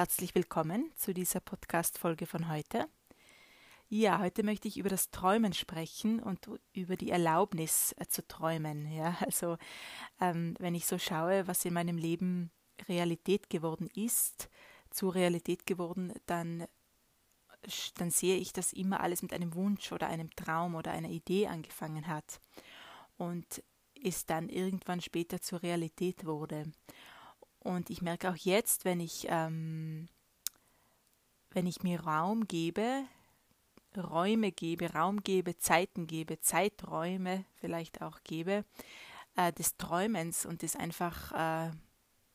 herzlich willkommen zu dieser Podcast-Folge von heute. Ja, heute möchte ich über das Träumen sprechen und über die Erlaubnis äh, zu träumen. Ja, also ähm, wenn ich so schaue, was in meinem Leben Realität geworden ist, zu Realität geworden, dann, dann sehe ich, dass immer alles mit einem Wunsch oder einem Traum oder einer Idee angefangen hat und es dann irgendwann später zur Realität wurde. Und ich merke auch jetzt, wenn ich, ähm, wenn ich mir Raum gebe, Räume gebe, Raum gebe, Zeiten gebe, Zeiträume vielleicht auch gebe, äh, des Träumens und des einfach äh,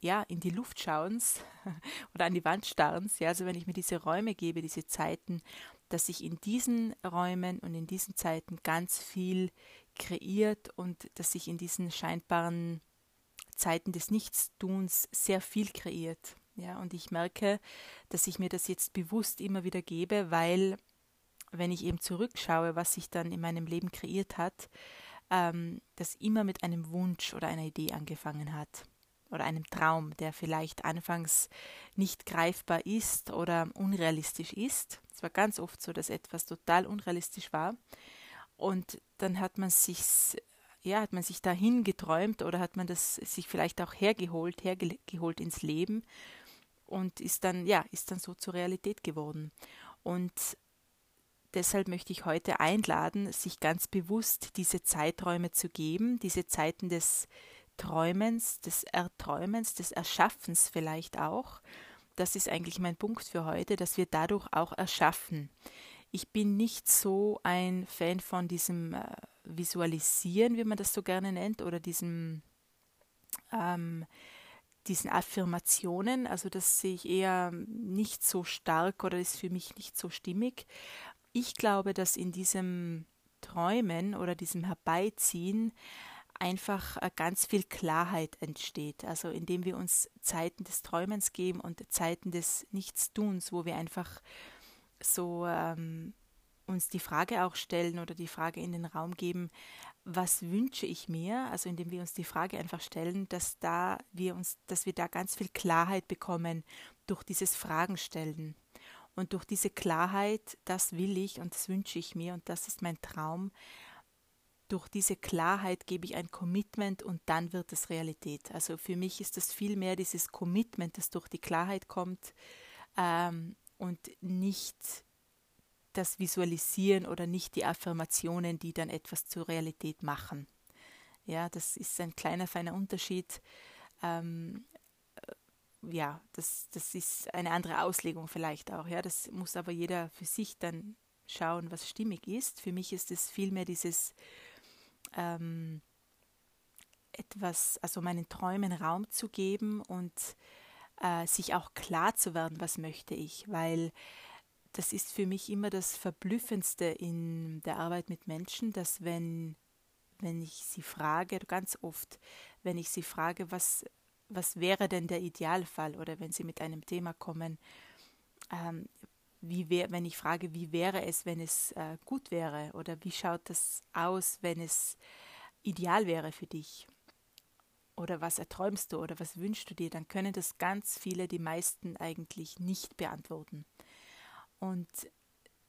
ja, in die Luft schauens oder an die Wand starrens, ja, also wenn ich mir diese Räume gebe, diese Zeiten, dass sich in diesen Räumen und in diesen Zeiten ganz viel kreiert und dass sich in diesen scheinbaren Zeiten des Nichtstuns sehr viel kreiert. Ja, und ich merke, dass ich mir das jetzt bewusst immer wieder gebe, weil wenn ich eben zurückschaue, was sich dann in meinem Leben kreiert hat, ähm, das immer mit einem Wunsch oder einer Idee angefangen hat oder einem Traum, der vielleicht anfangs nicht greifbar ist oder unrealistisch ist. Es war ganz oft so, dass etwas total unrealistisch war. Und dann hat man sich ja, hat man sich dahin geträumt oder hat man das sich vielleicht auch hergeholt, hergeholt ins Leben und ist dann, ja, ist dann so zur Realität geworden. Und deshalb möchte ich heute einladen, sich ganz bewusst diese Zeiträume zu geben, diese Zeiten des Träumens, des Erträumens, des Erschaffens vielleicht auch. Das ist eigentlich mein Punkt für heute, dass wir dadurch auch erschaffen. Ich bin nicht so ein Fan von diesem äh, Visualisieren, wie man das so gerne nennt, oder diesem, ähm, diesen Affirmationen. Also das sehe ich eher nicht so stark oder ist für mich nicht so stimmig. Ich glaube, dass in diesem Träumen oder diesem Herbeiziehen einfach äh, ganz viel Klarheit entsteht. Also indem wir uns Zeiten des Träumens geben und Zeiten des Nichtstuns, wo wir einfach so ähm, uns die Frage auch stellen oder die Frage in den Raum geben, was wünsche ich mir? Also indem wir uns die Frage einfach stellen, dass da wir uns, dass wir da ganz viel Klarheit bekommen durch dieses Fragenstellen. Und durch diese Klarheit, das will ich und das wünsche ich mir und das ist mein Traum. Durch diese Klarheit gebe ich ein Commitment und dann wird es Realität. Also für mich ist das viel mehr dieses Commitment, das durch die Klarheit kommt ähm, und nicht das Visualisieren oder nicht die Affirmationen, die dann etwas zur Realität machen. Ja, das ist ein kleiner, feiner Unterschied. Ähm, äh, ja, das, das ist eine andere Auslegung vielleicht auch. Ja, das muss aber jeder für sich dann schauen, was stimmig ist. Für mich ist es vielmehr dieses ähm, etwas, also meinen Träumen Raum zu geben und äh, sich auch klar zu werden, was möchte ich, weil das ist für mich immer das Verblüffendste in der Arbeit mit Menschen, dass wenn, wenn ich sie frage, ganz oft, wenn ich sie frage, was, was wäre denn der Idealfall oder wenn sie mit einem Thema kommen, ähm, wie wär, wenn ich frage, wie wäre es, wenn es äh, gut wäre oder wie schaut das aus, wenn es ideal wäre für dich oder was erträumst du oder was wünschst du dir, dann können das ganz viele, die meisten eigentlich nicht beantworten. Und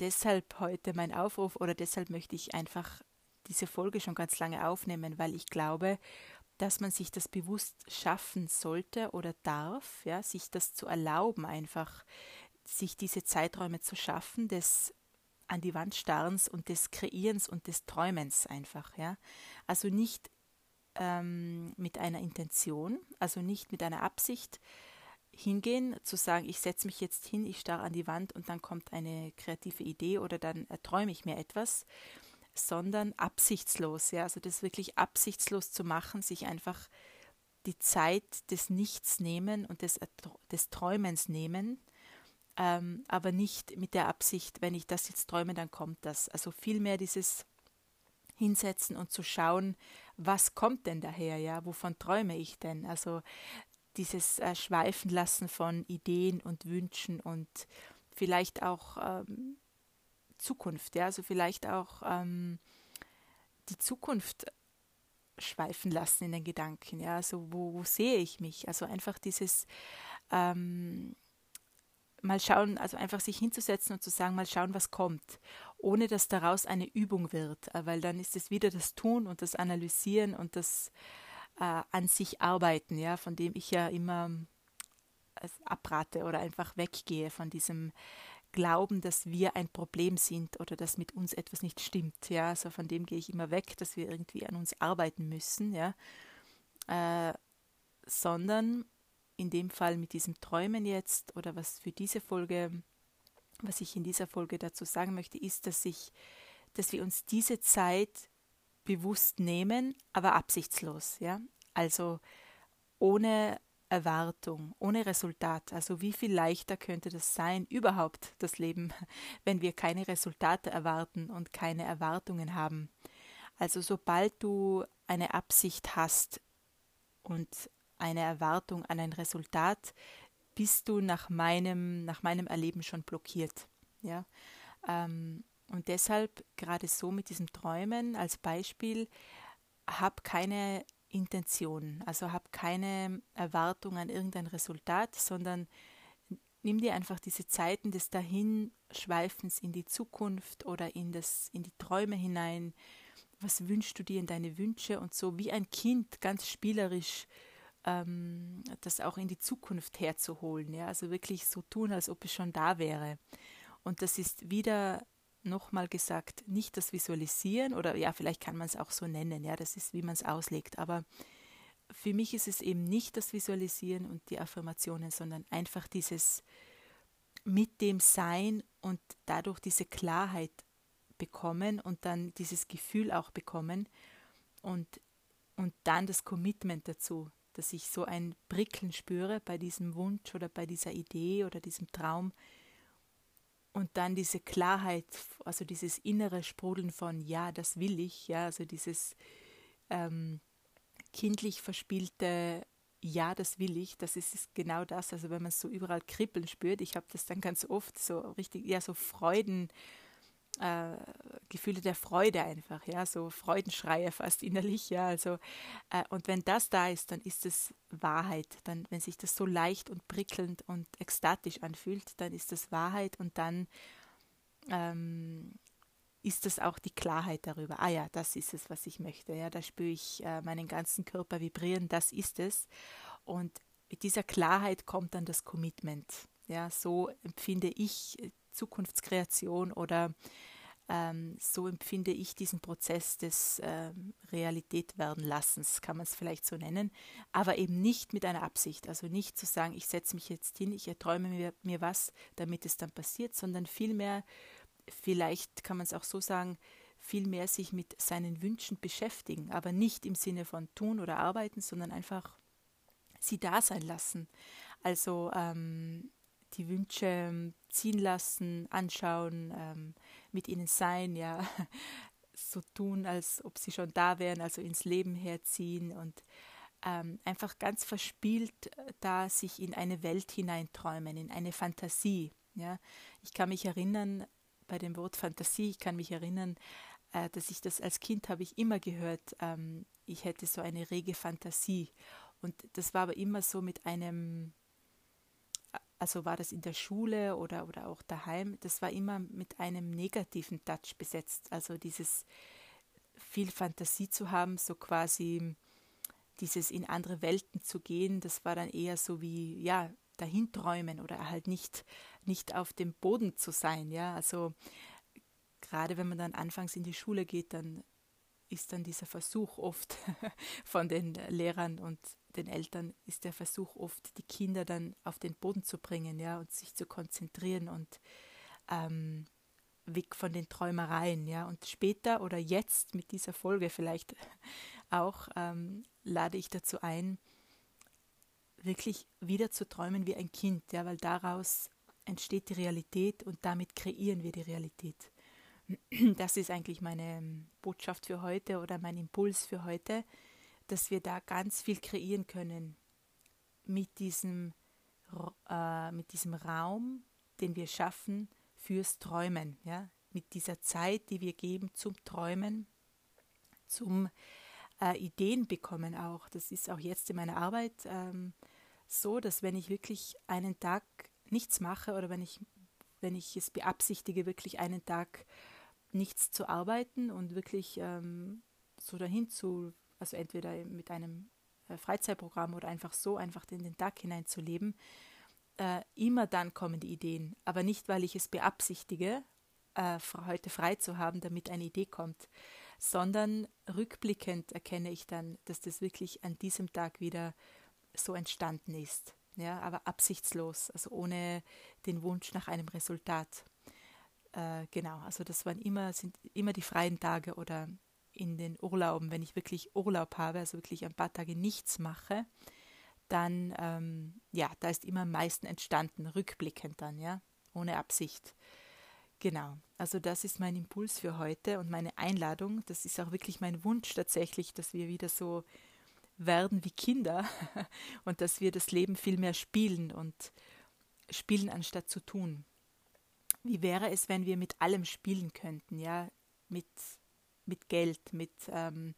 deshalb heute mein Aufruf oder deshalb möchte ich einfach diese Folge schon ganz lange aufnehmen, weil ich glaube, dass man sich das bewusst schaffen sollte oder darf, ja, sich das zu erlauben, einfach sich diese Zeiträume zu schaffen, des an die Wand starrens und des Kreierens und des Träumens einfach, ja. Also nicht ähm, mit einer Intention, also nicht mit einer Absicht, hingehen, zu sagen, ich setze mich jetzt hin, ich starre an die Wand und dann kommt eine kreative Idee oder dann erträume ich mir etwas, sondern absichtslos, ja, also das wirklich absichtslos zu machen, sich einfach die Zeit des Nichts nehmen und des, des Träumens nehmen, ähm, aber nicht mit der Absicht, wenn ich das jetzt träume, dann kommt das. Also vielmehr dieses Hinsetzen und zu schauen, was kommt denn daher, ja, wovon träume ich denn? Also dieses äh, Schweifen lassen von Ideen und Wünschen und vielleicht auch ähm, Zukunft, ja, also vielleicht auch ähm, die Zukunft schweifen lassen in den Gedanken, ja, also wo, wo sehe ich mich? Also einfach dieses ähm, mal schauen, also einfach sich hinzusetzen und zu sagen, mal schauen, was kommt, ohne dass daraus eine Übung wird, äh, weil dann ist es wieder das Tun und das Analysieren und das äh, an sich arbeiten, ja, von dem ich ja immer äh, abrate oder einfach weggehe von diesem Glauben, dass wir ein Problem sind oder dass mit uns etwas nicht stimmt, ja, also von dem gehe ich immer weg, dass wir irgendwie an uns arbeiten müssen, ja, äh, sondern in dem Fall mit diesem Träumen jetzt oder was für diese Folge, was ich in dieser Folge dazu sagen möchte, ist, dass ich, dass wir uns diese Zeit bewusst nehmen, aber absichtslos, ja. Also ohne Erwartung, ohne Resultat. Also wie viel leichter könnte das sein, überhaupt das Leben, wenn wir keine Resultate erwarten und keine Erwartungen haben. Also sobald du eine Absicht hast und eine Erwartung an ein Resultat, bist du nach meinem, nach meinem Erleben schon blockiert. Ja? Ähm, und deshalb gerade so mit diesem Träumen als Beispiel, hab keine Intention, also hab keine Erwartung an irgendein Resultat, sondern nimm dir einfach diese Zeiten des Dahinschweifens in die Zukunft oder in, das, in die Träume hinein. Was wünschst du dir in deine Wünsche und so wie ein Kind ganz spielerisch ähm, das auch in die Zukunft herzuholen. Ja? Also wirklich so tun, als ob es schon da wäre. Und das ist wieder nochmal gesagt, nicht das Visualisieren oder ja, vielleicht kann man es auch so nennen, ja, das ist, wie man es auslegt. Aber für mich ist es eben nicht das Visualisieren und die Affirmationen, sondern einfach dieses mit dem Sein und dadurch diese Klarheit bekommen und dann dieses Gefühl auch bekommen und, und dann das Commitment dazu, dass ich so ein Prickeln spüre bei diesem Wunsch oder bei dieser Idee oder diesem Traum und dann diese Klarheit, also dieses innere Sprudeln von ja, das will ich, ja, also dieses ähm, kindlich verspielte ja, das will ich, das ist genau das, also wenn man so überall kribbeln spürt, ich habe das dann ganz oft so richtig, ja, so Freuden, äh, Gefühle der Freude einfach, ja, so Freudenschreie fast innerlich, ja, also äh, und wenn das da ist, dann ist es Wahrheit, dann, wenn sich das so leicht und prickelnd und ekstatisch anfühlt, dann ist das Wahrheit und dann ähm, ist das auch die Klarheit darüber, ah ja, das ist es, was ich möchte, ja, da spüre ich äh, meinen ganzen Körper vibrieren, das ist es. Und mit dieser Klarheit kommt dann das Commitment, ja, so empfinde ich Zukunftskreation oder ähm, so empfinde ich diesen Prozess des ähm, Realität werden Lassens, kann man es vielleicht so nennen, aber eben nicht mit einer Absicht. Also nicht zu sagen, ich setze mich jetzt hin, ich erträume mir, mir was, damit es dann passiert, sondern vielmehr, vielleicht kann man es auch so sagen, vielmehr sich mit seinen Wünschen beschäftigen, aber nicht im Sinne von tun oder arbeiten, sondern einfach sie da sein lassen. Also ähm, die Wünsche ziehen lassen, anschauen, ähm, mit ihnen sein, ja, so tun, als ob sie schon da wären, also ins Leben herziehen und ähm, einfach ganz verspielt äh, da sich in eine Welt hineinträumen, in eine Fantasie. Ja. Ich kann mich erinnern, bei dem Wort Fantasie, ich kann mich erinnern, äh, dass ich das als Kind habe ich immer gehört, ähm, ich hätte so eine rege Fantasie. Und das war aber immer so mit einem also war das in der Schule oder, oder auch daheim, das war immer mit einem negativen Touch besetzt. Also dieses viel Fantasie zu haben, so quasi dieses in andere Welten zu gehen, das war dann eher so wie, ja, dahinträumen oder halt nicht, nicht auf dem Boden zu sein, ja. Also gerade wenn man dann anfangs in die Schule geht, dann ist dann dieser Versuch oft von den Lehrern und den Eltern ist der Versuch oft, die Kinder dann auf den Boden zu bringen, ja, und sich zu konzentrieren und ähm, weg von den Träumereien, ja. Und später oder jetzt mit dieser Folge vielleicht auch ähm, lade ich dazu ein, wirklich wieder zu träumen wie ein Kind, ja, weil daraus entsteht die Realität und damit kreieren wir die Realität. Das ist eigentlich meine ähm, Botschaft für heute oder mein Impuls für heute dass wir da ganz viel kreieren können mit diesem, äh, mit diesem Raum, den wir schaffen fürs Träumen, ja? mit dieser Zeit, die wir geben zum Träumen, zum äh, Ideen bekommen auch. Das ist auch jetzt in meiner Arbeit ähm, so, dass wenn ich wirklich einen Tag nichts mache oder wenn ich, wenn ich es beabsichtige, wirklich einen Tag nichts zu arbeiten und wirklich ähm, so dahin zu, also entweder mit einem äh, Freizeitprogramm oder einfach so, einfach in den Tag hineinzuleben, äh, immer dann kommen die Ideen. Aber nicht, weil ich es beabsichtige, äh, heute frei zu haben, damit eine Idee kommt, sondern rückblickend erkenne ich dann, dass das wirklich an diesem Tag wieder so entstanden ist. Ja, aber absichtslos, also ohne den Wunsch nach einem Resultat. Äh, genau, also das waren immer, sind immer die freien Tage oder in den Urlauben, wenn ich wirklich Urlaub habe, also wirklich ein paar Tage nichts mache, dann, ähm, ja, da ist immer am meisten entstanden, rückblickend dann, ja, ohne Absicht. Genau, also das ist mein Impuls für heute und meine Einladung. Das ist auch wirklich mein Wunsch tatsächlich, dass wir wieder so werden wie Kinder und dass wir das Leben viel mehr spielen und spielen anstatt zu tun. Wie wäre es, wenn wir mit allem spielen könnten, ja, mit, mit Geld, mit, ähm,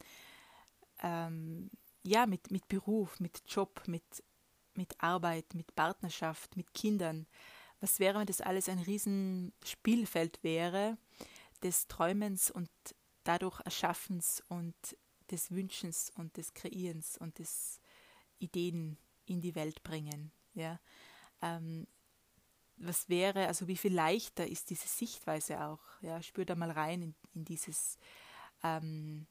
ähm, ja, mit, mit Beruf, mit Job, mit, mit Arbeit, mit Partnerschaft, mit Kindern. Was wäre, wenn das alles ein Riesenspielfeld wäre des Träumens und dadurch Erschaffens und des Wünschens und des Kreierens und des Ideen in die Welt bringen. Ja? Ähm, was wäre, also wie viel leichter ist diese Sichtweise auch? Ja? Spür da mal rein in, in dieses ähm,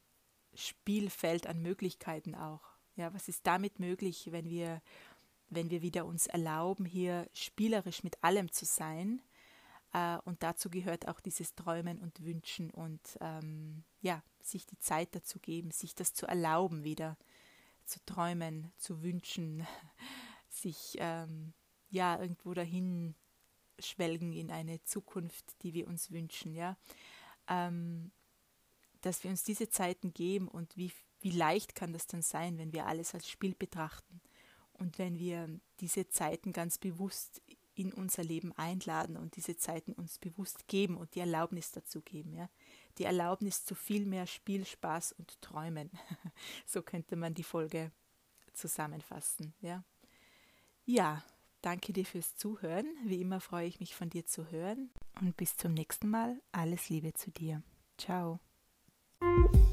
Spielfeld an Möglichkeiten auch. Ja, was ist damit möglich, wenn wir, wenn wir wieder uns erlauben, hier spielerisch mit allem zu sein? Äh, und dazu gehört auch dieses Träumen und Wünschen und ähm, ja, sich die Zeit dazu geben, sich das zu erlauben, wieder zu träumen, zu wünschen, sich ähm, ja irgendwo dahin schwelgen in eine Zukunft, die wir uns wünschen, ja. Ähm, dass wir uns diese Zeiten geben und wie, wie leicht kann das dann sein, wenn wir alles als Spiel betrachten und wenn wir diese Zeiten ganz bewusst in unser Leben einladen und diese Zeiten uns bewusst geben und die Erlaubnis dazu geben, ja. Die Erlaubnis zu viel mehr Spiel, Spaß und Träumen. so könnte man die Folge zusammenfassen, ja. Ja, danke dir fürs Zuhören. Wie immer freue ich mich von dir zu hören und bis zum nächsten Mal. Alles Liebe zu dir. Ciao. Thank you.